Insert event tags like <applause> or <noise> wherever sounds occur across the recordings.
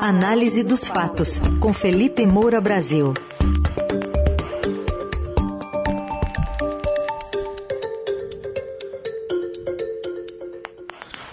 Análise dos fatos, com Felipe Moura Brasil.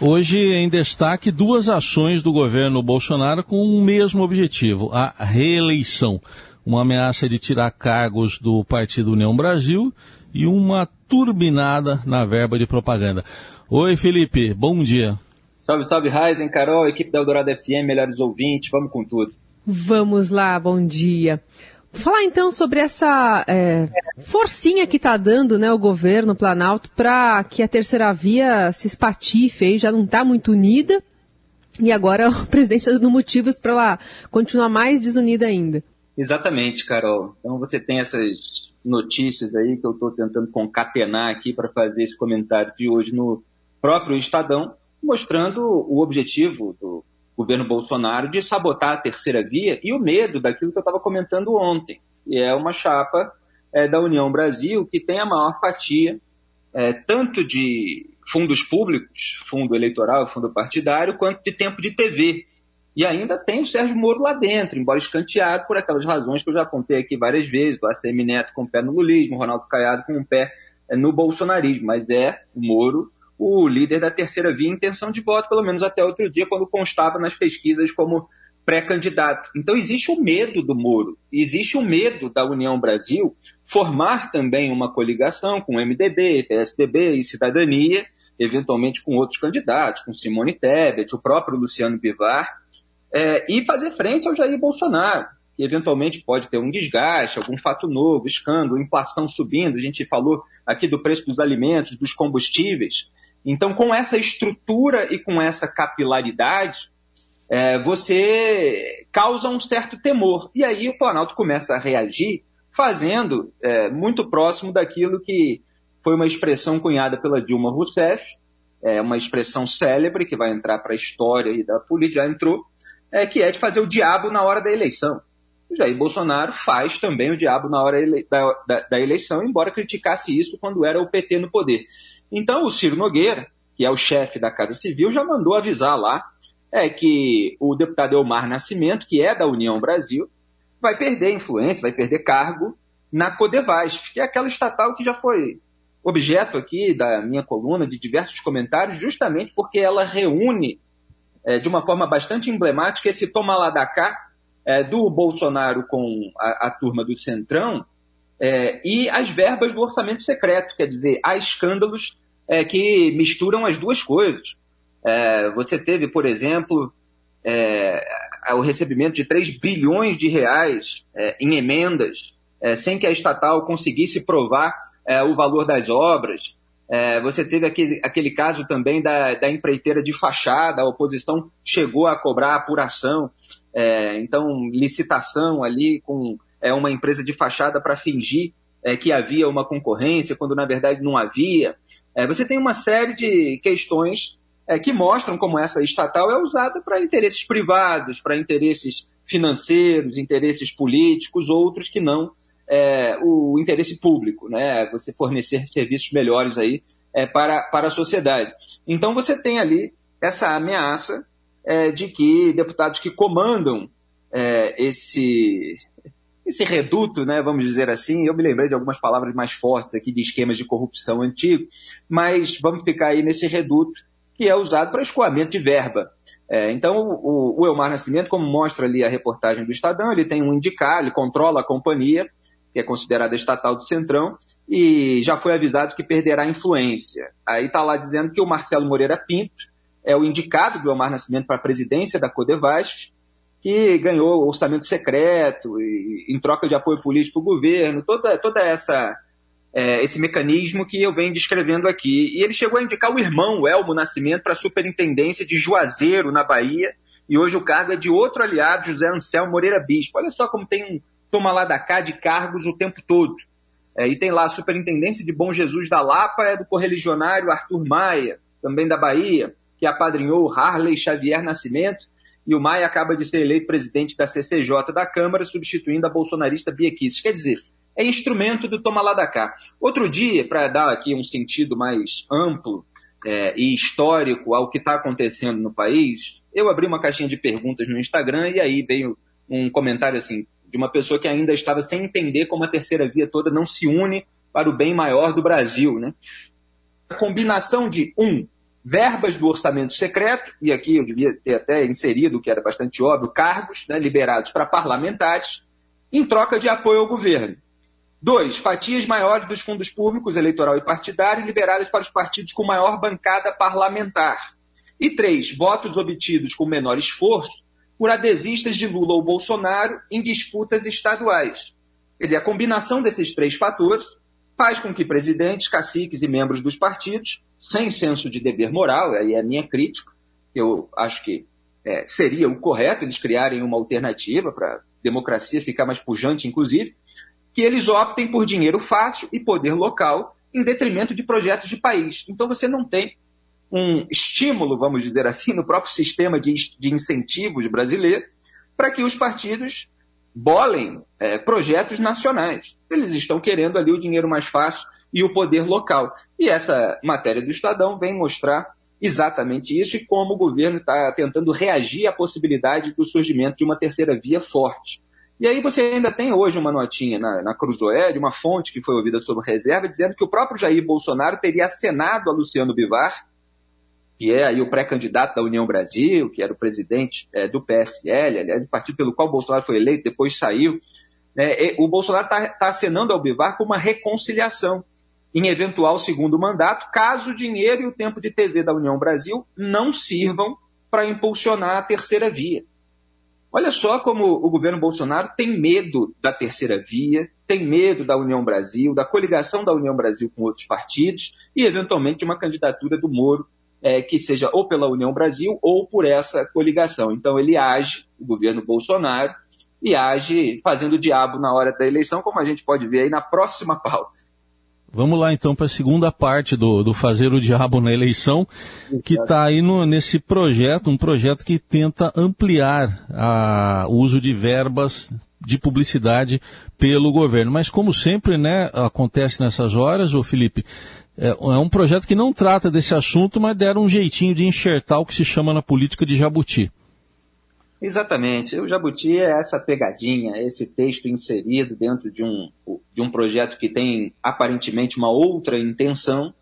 Hoje em destaque duas ações do governo Bolsonaro com o mesmo objetivo, a reeleição. Uma ameaça de tirar cargos do Partido União Brasil e uma turbinada na verba de propaganda. Oi, Felipe, bom dia. Salve, salve, Ryzen, Carol, equipe da Eldorado FM, melhores ouvintes, vamos com tudo. Vamos lá, bom dia. Falar então sobre essa é, forcinha que está dando né, o governo Planalto para que a terceira via se espatife aí, já não está muito unida. E agora <laughs> o presidente está dando motivos para ela continuar mais desunida ainda. Exatamente, Carol. Então você tem essas notícias aí que eu estou tentando concatenar aqui para fazer esse comentário de hoje no próprio Estadão, mostrando o objetivo do governo Bolsonaro de sabotar a terceira via e o medo daquilo que eu estava comentando ontem, que é uma chapa é, da União Brasil que tem a maior fatia é, tanto de fundos públicos, fundo eleitoral, fundo partidário, quanto de tempo de TV. E ainda tem o Sérgio Moro lá dentro, embora escanteado por aquelas razões que eu já apontei aqui várias vezes, o ACM Neto com o pé no lulismo, Ronaldo Caiado com o pé é, no bolsonarismo, mas é o Moro o líder da terceira via em intenção de voto, pelo menos até outro dia, quando constava nas pesquisas como pré-candidato. Então existe o medo do Moro, existe o medo da União Brasil formar também uma coligação com MDB, PSDB e Cidadania, eventualmente com outros candidatos, com Simone Tebet, o próprio Luciano Bivar, é, e fazer frente ao Jair Bolsonaro, que eventualmente pode ter um desgaste, algum fato novo, escândalo, inflação subindo, a gente falou aqui do preço dos alimentos, dos combustíveis. Então, com essa estrutura e com essa capilaridade, é, você causa um certo temor. E aí o Planalto começa a reagir fazendo é, muito próximo daquilo que foi uma expressão cunhada pela Dilma Rousseff, é, uma expressão célebre que vai entrar para a história e da política, já entrou, é, que é de fazer o diabo na hora da eleição. O Jair Bolsonaro faz também o diabo na hora da, da, da eleição, embora criticasse isso quando era o PT no poder. Então, o Ciro Nogueira, que é o chefe da Casa Civil, já mandou avisar lá é que o deputado Elmar Nascimento, que é da União Brasil, vai perder influência, vai perder cargo na Codevasf, que é aquela estatal que já foi objeto aqui da minha coluna, de diversos comentários, justamente porque ela reúne é, de uma forma bastante emblemática esse toma lá da cá é, do Bolsonaro com a, a turma do Centrão é, e as verbas do orçamento secreto, quer dizer, há escândalos é, que misturam as duas coisas. É, você teve, por exemplo, é, o recebimento de 3 bilhões de reais é, em emendas, sem que a estatal conseguisse provar o valor das obras. Você teve aquele, aquele caso também da, da empreiteira de fachada, a oposição chegou a cobrar apuração, então licitação ali com uma empresa de fachada para fingir é, que havia uma concorrência, quando na verdade não havia. É, você tem uma série de questões é, que mostram como essa estatal é usada para interesses privados, para interesses financeiros, interesses políticos, outros que não é, o interesse público, né? Você fornecer serviços melhores aí é, para, para a sociedade. Então você tem ali essa ameaça é, de que deputados que comandam é, esse esse reduto, né, vamos dizer assim, eu me lembrei de algumas palavras mais fortes aqui de esquemas de corrupção antigo, mas vamos ficar aí nesse reduto que é usado para escoamento de verba. É, então, o, o, Elmar Nascimento, como mostra ali a reportagem do Estadão, ele tem um indicar, ele controla a companhia, que é considerada estatal do Centrão, e já foi avisado que perderá influência. Aí está lá dizendo que o Marcelo Moreira Pinto é o indicado do Elmar Nascimento para a presidência da Codevasf, que ganhou orçamento secreto e, em troca de apoio político do governo, toda, toda essa é, esse mecanismo que eu venho descrevendo aqui. E ele chegou a indicar o irmão, o Elmo Nascimento, para a superintendência de Juazeiro, na Bahia, e hoje o cargo é de outro aliado, José Anselmo Moreira Bispo. Olha só como tem toma lá da cá de cargos o tempo todo. É, e tem lá a superintendência de Bom Jesus da Lapa, é do correligionário Arthur Maia, também da Bahia, que apadrinhou Harley Xavier Nascimento, e o Maia acaba de ser eleito presidente da CCJ da Câmara, substituindo a bolsonarista Bia Kicis. Quer dizer, é instrumento do toma lá da cá. Outro dia, para dar aqui um sentido mais amplo é, e histórico ao que está acontecendo no país, eu abri uma caixinha de perguntas no Instagram e aí veio um comentário assim de uma pessoa que ainda estava sem entender como a terceira via toda não se une para o bem maior do Brasil, né? A combinação de um verbas do orçamento secreto, e aqui eu devia ter até inserido, que era bastante óbvio, cargos né, liberados para parlamentares, em troca de apoio ao governo. Dois, fatias maiores dos fundos públicos, eleitoral e partidário, liberadas para os partidos com maior bancada parlamentar. E três, votos obtidos com menor esforço por adesistas de Lula ou Bolsonaro em disputas estaduais. Quer dizer, a combinação desses três fatores faz com que presidentes, caciques e membros dos partidos sem senso de dever moral, aí é a minha crítica, eu acho que é, seria o correto eles criarem uma alternativa para a democracia ficar mais pujante, inclusive, que eles optem por dinheiro fácil e poder local em detrimento de projetos de país. Então você não tem um estímulo, vamos dizer assim, no próprio sistema de, de incentivos brasileiro para que os partidos bolem é, projetos nacionais. Eles estão querendo ali o dinheiro mais fácil e o poder local. E essa matéria do Estadão vem mostrar exatamente isso e como o governo está tentando reagir à possibilidade do surgimento de uma terceira via forte. E aí você ainda tem hoje uma notinha na, na Cruzoé, de uma fonte que foi ouvida sob reserva, dizendo que o próprio Jair Bolsonaro teria acenado a Luciano Bivar, que é aí o pré-candidato da União Brasil, que era o presidente é, do PSL, aliás, do partido pelo qual Bolsonaro foi eleito, depois saiu. É, o Bolsonaro está tá acenando ao Bivar com uma reconciliação em eventual segundo mandato, caso o dinheiro e o tempo de TV da União Brasil não sirvam para impulsionar a terceira via. Olha só como o governo Bolsonaro tem medo da terceira via, tem medo da União Brasil, da coligação da União Brasil com outros partidos e, eventualmente, uma candidatura do Moro é, que seja ou pela União Brasil ou por essa coligação. Então, ele age, o governo Bolsonaro, e age fazendo o diabo na hora da eleição, como a gente pode ver aí na próxima pauta. Vamos lá então para a segunda parte do, do Fazer o Diabo na Eleição, que está aí no, nesse projeto, um projeto que tenta ampliar a, o uso de verbas de publicidade pelo governo. Mas como sempre, né, acontece nessas horas, o Felipe, é, é um projeto que não trata desse assunto, mas deram um jeitinho de enxertar o que se chama na política de jabuti. Exatamente. O Jabuti é essa pegadinha, esse texto inserido dentro de um, de um projeto que tem aparentemente uma outra intenção,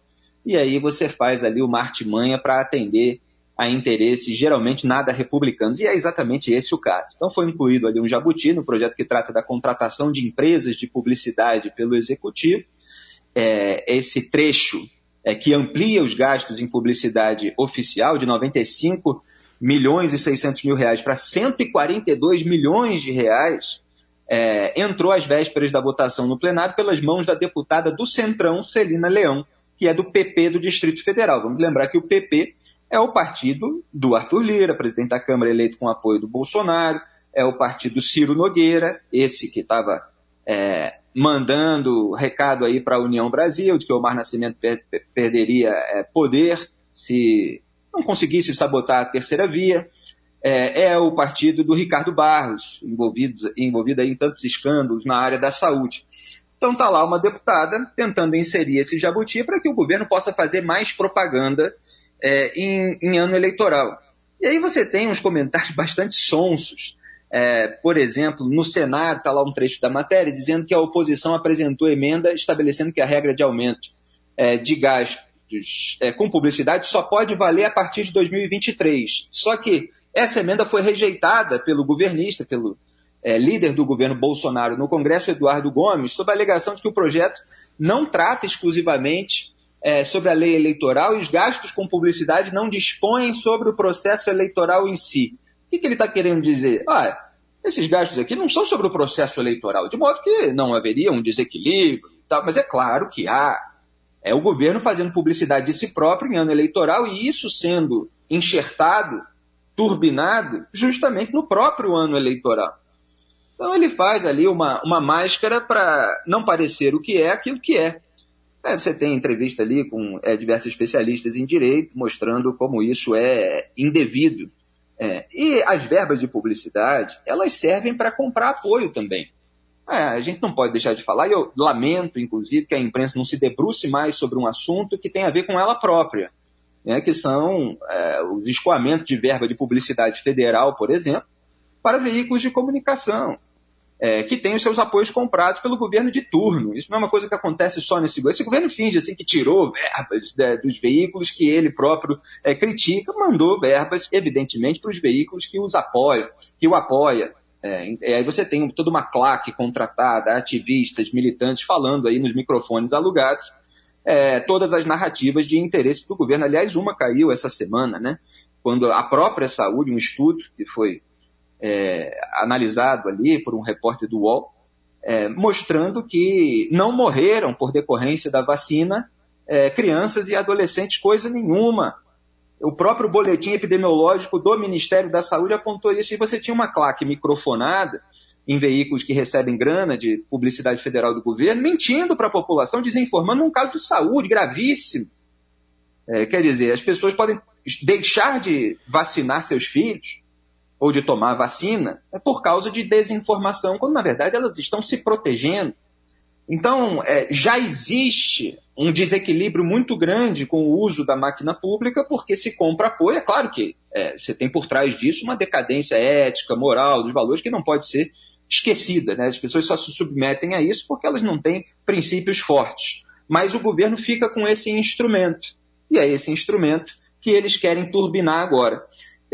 e aí você faz ali uma artimanha para atender a interesses geralmente nada republicanos. E é exatamente esse o caso. Então foi incluído ali um Jabuti no projeto que trata da contratação de empresas de publicidade pelo Executivo. É, esse trecho é, que amplia os gastos em publicidade oficial de 95 milhões e 600 mil reais para 142 milhões de reais, é, entrou às vésperas da votação no plenário pelas mãos da deputada do Centrão, Celina Leão, que é do PP do Distrito Federal. Vamos lembrar que o PP é o partido do Arthur Lira, presidente da Câmara eleito com apoio do Bolsonaro, é o partido Ciro Nogueira, esse que estava é, mandando recado aí para a União Brasil, de que o Omar Nascimento per perderia é, poder se não conseguisse sabotar a terceira via. É, é, o partido do Ricardo Barros, envolvido, envolvido em tantos escândalos na área da saúde. Então está lá uma deputada tentando inserir esse jabuti para que o governo possa fazer mais propaganda é, em, em, ano eleitoral. E aí você tem uns comentários <laughs> bastante sonsos. É, por exemplo, no Senado está lá um trecho da matéria dizendo que a oposição apresentou emenda estabelecendo que a regra de aumento é, de gasto é, com publicidade só pode valer a partir de 2023. Só que essa emenda foi rejeitada pelo governista, pelo é, líder do governo Bolsonaro no Congresso, Eduardo Gomes, sob a alegação de que o projeto não trata exclusivamente é, sobre a lei eleitoral e os gastos com publicidade não dispõem sobre o processo eleitoral em si. Que, que ele está querendo dizer? Ah, esses gastos aqui não são sobre o processo eleitoral, de modo que não haveria um desequilíbrio, tal, mas é claro que há é o governo fazendo publicidade de si próprio em ano eleitoral e isso sendo enxertado, turbinado, justamente no próprio ano eleitoral. Então ele faz ali uma, uma máscara para não parecer o que é aquilo que é. é você tem entrevista ali com é, diversos especialistas em direito mostrando como isso é indevido. É, e as verbas de publicidade, elas servem para comprar apoio também. É, a gente não pode deixar de falar, e eu lamento, inclusive, que a imprensa não se debruce mais sobre um assunto que tem a ver com ela própria. né, que são é, os escoamentos de verba de publicidade federal, por exemplo, para veículos de comunicação é, que tem os seus apoios comprados pelo governo de turno. Isso não é uma coisa que acontece só nesse governo. Esse governo finge assim que tirou verbas né, dos veículos que ele próprio é, critica, mandou verbas, evidentemente, para os veículos que os apoiam, que o apoia. É, aí você tem toda uma claque contratada, ativistas, militantes falando aí nos microfones alugados, é, todas as narrativas de interesse do governo. Aliás, uma caiu essa semana, né? Quando a própria saúde, um estudo que foi é, analisado ali por um repórter do UOL, é, mostrando que não morreram por decorrência da vacina é, crianças e adolescentes, coisa nenhuma. O próprio boletim epidemiológico do Ministério da Saúde apontou isso, e você tinha uma claque microfonada em veículos que recebem grana de publicidade federal do governo, mentindo para a população, desinformando um caso de saúde gravíssimo. É, quer dizer, as pessoas podem deixar de vacinar seus filhos ou de tomar vacina é por causa de desinformação, quando na verdade elas estão se protegendo. Então, é, já existe um desequilíbrio muito grande com o uso da máquina pública, porque se compra apoio. É claro que é, você tem por trás disso uma decadência ética, moral, dos valores que não pode ser esquecida. Né? As pessoas só se submetem a isso porque elas não têm princípios fortes. Mas o governo fica com esse instrumento. E é esse instrumento que eles querem turbinar agora.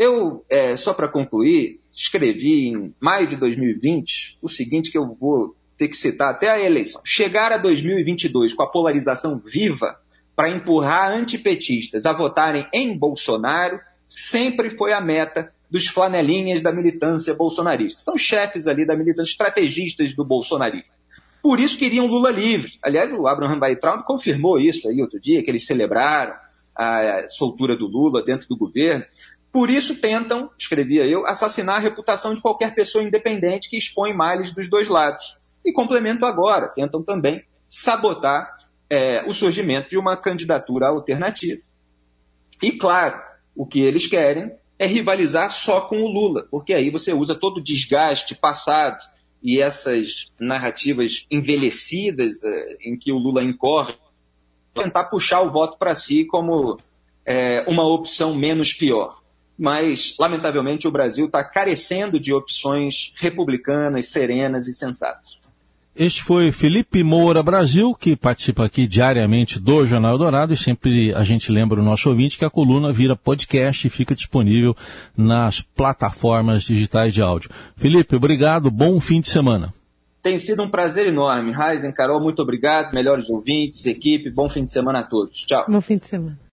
Eu, é, só para concluir, escrevi em maio de 2020 o seguinte que eu vou ter que citar até a eleição. Chegar a 2022 com a polarização viva para empurrar antipetistas a votarem em Bolsonaro sempre foi a meta dos flanelinhas da militância bolsonarista. São chefes ali da militância, estrategistas do bolsonarismo. Por isso queriam Lula livre. Aliás, o Abraham Weitraub confirmou isso aí outro dia, que eles celebraram a soltura do Lula dentro do governo. Por isso tentam, escrevia eu, assassinar a reputação de qualquer pessoa independente que expõe males dos dois lados. E complemento agora, tentam também sabotar é, o surgimento de uma candidatura alternativa. E claro, o que eles querem é rivalizar só com o Lula, porque aí você usa todo o desgaste passado e essas narrativas envelhecidas é, em que o Lula incorre, tentar puxar o voto para si como é, uma opção menos pior mas, lamentavelmente, o Brasil está carecendo de opções republicanas, serenas e sensatas. Este foi Felipe Moura Brasil, que participa aqui diariamente do Jornal Dourado, e sempre a gente lembra o nosso ouvinte que a coluna vira podcast e fica disponível nas plataformas digitais de áudio. Felipe, obrigado, bom fim de semana. Tem sido um prazer enorme. Raizen, Carol, muito obrigado. Melhores ouvintes, equipe, bom fim de semana a todos. Tchau. Bom fim de semana.